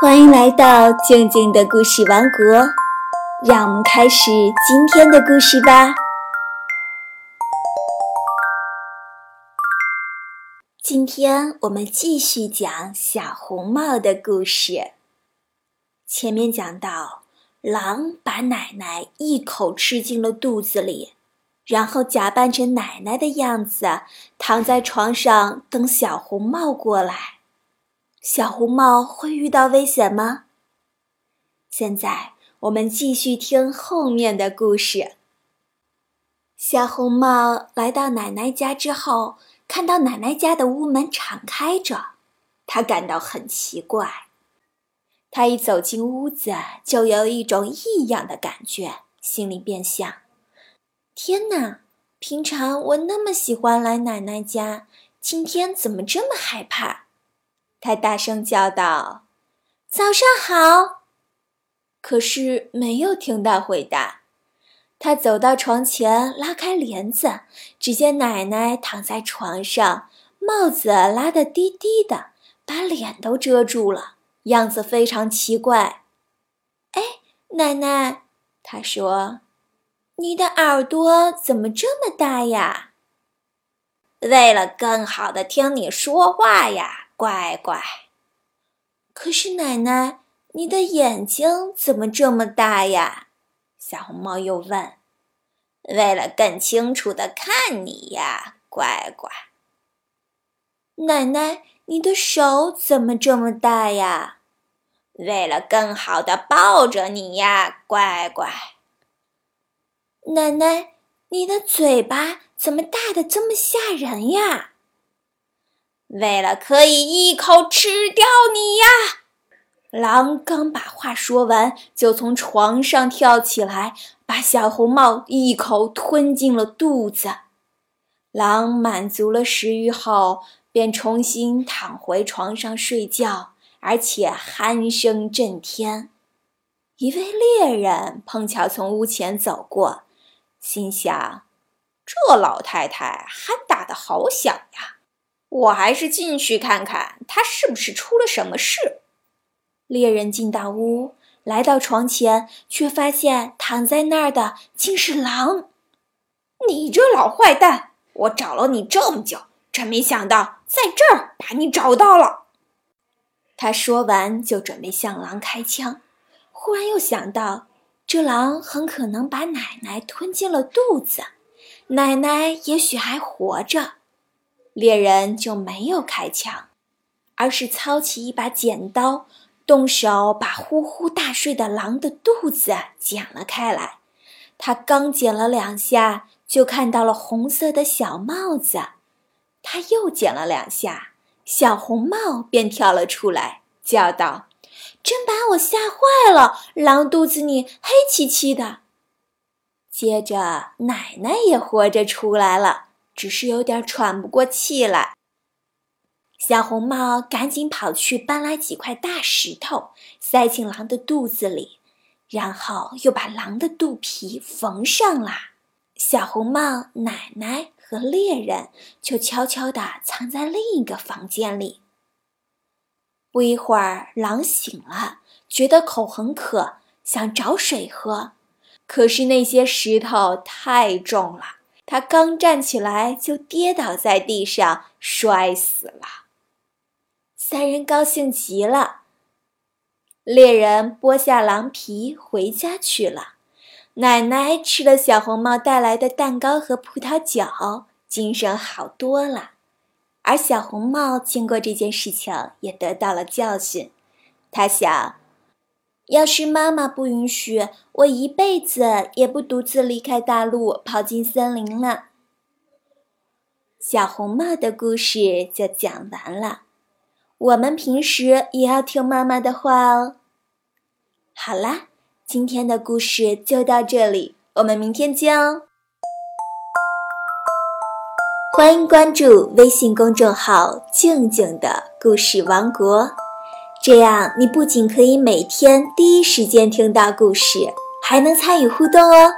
欢迎来到静静的故事王国，让我们开始今天的故事吧。今天我们继续讲小红帽的故事。前面讲到，狼把奶奶一口吃进了肚子里。然后假扮成奶奶的样子，躺在床上等小红帽过来。小红帽会遇到危险吗？现在我们继续听后面的故事。小红帽来到奶奶家之后，看到奶奶家的屋门敞开着，他感到很奇怪。他一走进屋子，就有一种异样的感觉，心里便想。天哪！平常我那么喜欢来奶奶家，今天怎么这么害怕？他大声叫道：“早上好！”可是没有听到回答。他走到床前，拉开帘子，只见奶奶躺在床上，帽子拉得低低的，把脸都遮住了，样子非常奇怪。哎，奶奶，他说。你的耳朵怎么这么大呀？为了更好的听你说话呀，乖乖。可是奶奶，你的眼睛怎么这么大呀？小红帽又问。为了更清楚的看你呀，乖乖。奶奶，你的手怎么这么大呀？为了更好的抱着你呀，乖乖。奶奶，你的嘴巴怎么大的这么吓人呀？为了可以一口吃掉你呀！狼刚把话说完，就从床上跳起来，把小红帽一口吞进了肚子。狼满足了食欲后，便重新躺回床上睡觉，而且鼾声震天。一位猎人碰巧从屋前走过。心想：“这老太太鼾打得好响呀，我还是进去看看，他是不是出了什么事。”猎人进到屋，来到床前，却发现躺在那儿的竟是狼。“你这老坏蛋，我找了你这么久，真没想到在这儿把你找到了。”他说完就准备向狼开枪，忽然又想到。这狼很可能把奶奶吞进了肚子，奶奶也许还活着，猎人就没有开枪，而是操起一把剪刀，动手把呼呼大睡的狼的肚子剪了开来。他刚剪了两下，就看到了红色的小帽子，他又剪了两下，小红帽便跳了出来，叫道。真把我吓坏了！狼肚子里黑漆漆的。接着，奶奶也活着出来了，只是有点喘不过气来。小红帽赶紧跑去搬来几块大石头，塞进狼的肚子里，然后又把狼的肚皮缝上了。小红帽、奶奶和猎人就悄悄地藏在另一个房间里。不一会儿，狼醒了，觉得口很渴，想找水喝。可是那些石头太重了，他刚站起来就跌倒在地上，摔死了。三人高兴极了。猎人剥下狼皮回家去了。奶奶吃了小红帽带来的蛋糕和葡萄酒，精神好多了。而小红帽经过这件事情，也得到了教训。他想，要是妈妈不允许，我一辈子也不独自离开大陆，跑进森林了。小红帽的故事就讲完了。我们平时也要听妈妈的话哦。好啦，今天的故事就到这里，我们明天见哦。欢迎关注微信公众号“静静的故事王国”，这样你不仅可以每天第一时间听到故事，还能参与互动哦。